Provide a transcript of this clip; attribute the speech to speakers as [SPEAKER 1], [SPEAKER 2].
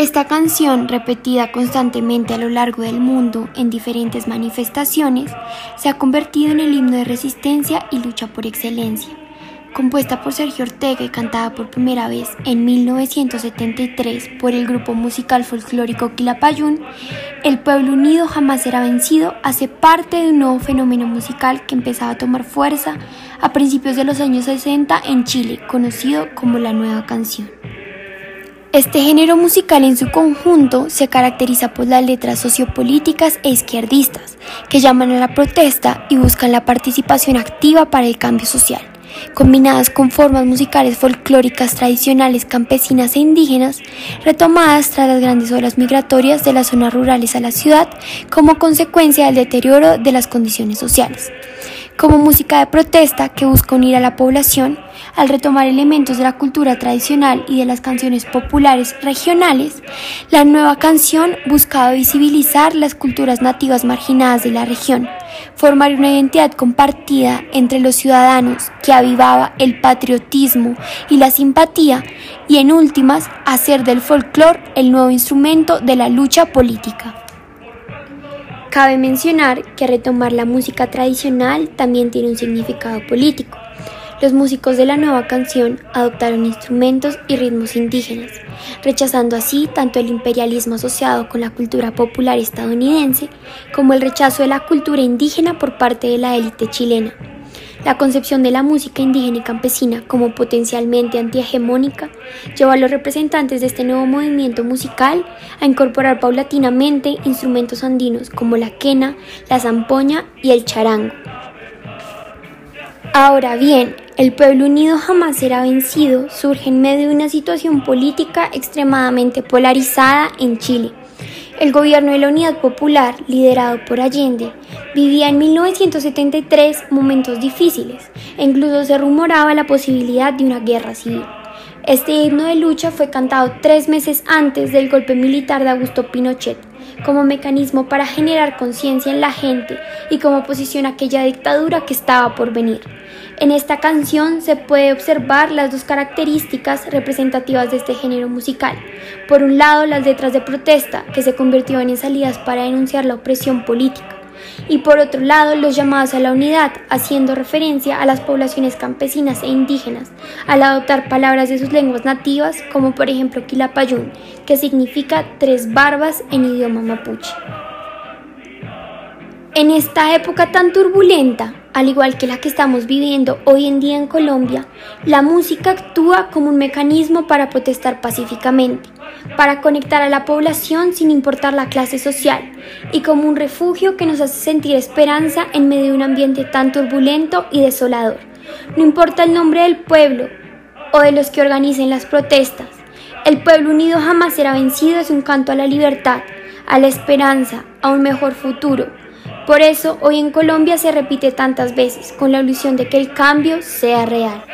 [SPEAKER 1] Esta canción, repetida constantemente a lo largo del mundo en diferentes manifestaciones, se ha convertido en el himno de resistencia y lucha por excelencia. Compuesta por Sergio Ortega y cantada por primera vez en 1973 por el grupo musical folclórico Quilapayún, El Pueblo Unido Jamás Será Vencido hace parte de un nuevo fenómeno musical que empezaba a tomar fuerza a principios de los años 60 en Chile, conocido como la Nueva Canción. Este género musical en su conjunto se caracteriza por las letras sociopolíticas e izquierdistas, que llaman a la protesta y buscan la participación activa para el cambio social, combinadas con formas musicales folclóricas tradicionales campesinas e indígenas, retomadas tras las grandes olas migratorias de las zonas rurales a la ciudad como consecuencia del deterioro de las condiciones sociales como música de protesta que busca unir a la población al retomar elementos de la cultura tradicional y de las canciones populares regionales, la nueva canción buscaba visibilizar las culturas nativas marginadas de la región, formar una identidad compartida entre los ciudadanos que avivaba el patriotismo y la simpatía y en últimas hacer del folclore el nuevo instrumento de la lucha política. Cabe mencionar que retomar la música tradicional también tiene un significado político. Los músicos de la nueva canción adoptaron instrumentos y ritmos indígenas, rechazando así tanto el imperialismo asociado con la cultura popular estadounidense como el rechazo de la cultura indígena por parte de la élite chilena. La concepción de la música indígena y campesina como potencialmente antihegemónica llevó a los representantes de este nuevo movimiento musical a incorporar paulatinamente instrumentos andinos como la quena, la zampoña y el charango. Ahora bien, el pueblo unido jamás será vencido surge en medio de una situación política extremadamente polarizada en Chile el gobierno de la Unidad Popular, liderado por Allende, vivía en 1973 momentos difíciles e incluso se rumoraba la posibilidad de una guerra civil. Este himno de lucha fue cantado tres meses antes del golpe militar de Augusto Pinochet, como mecanismo para generar conciencia en la gente y como oposición a aquella dictadura que estaba por venir. En esta canción se puede observar las dos características representativas de este género musical. Por un lado, las letras de protesta, que se convirtieron en salidas para denunciar la opresión política. Y por otro lado, los llamados a la unidad, haciendo referencia a las poblaciones campesinas e indígenas, al adoptar palabras de sus lenguas nativas, como por ejemplo Quilapayún, que significa tres barbas en idioma mapuche. En esta época tan turbulenta, al igual que la que estamos viviendo hoy en día en Colombia, la música actúa como un mecanismo para protestar pacíficamente, para conectar a la población sin importar la clase social y como un refugio que nos hace sentir esperanza en medio de un ambiente tan turbulento y desolador. No importa el nombre del pueblo o de los que organicen las protestas, el pueblo unido jamás será vencido es un canto a la libertad, a la esperanza, a un mejor futuro por eso hoy en Colombia se repite tantas veces con la ilusión de que el cambio sea real.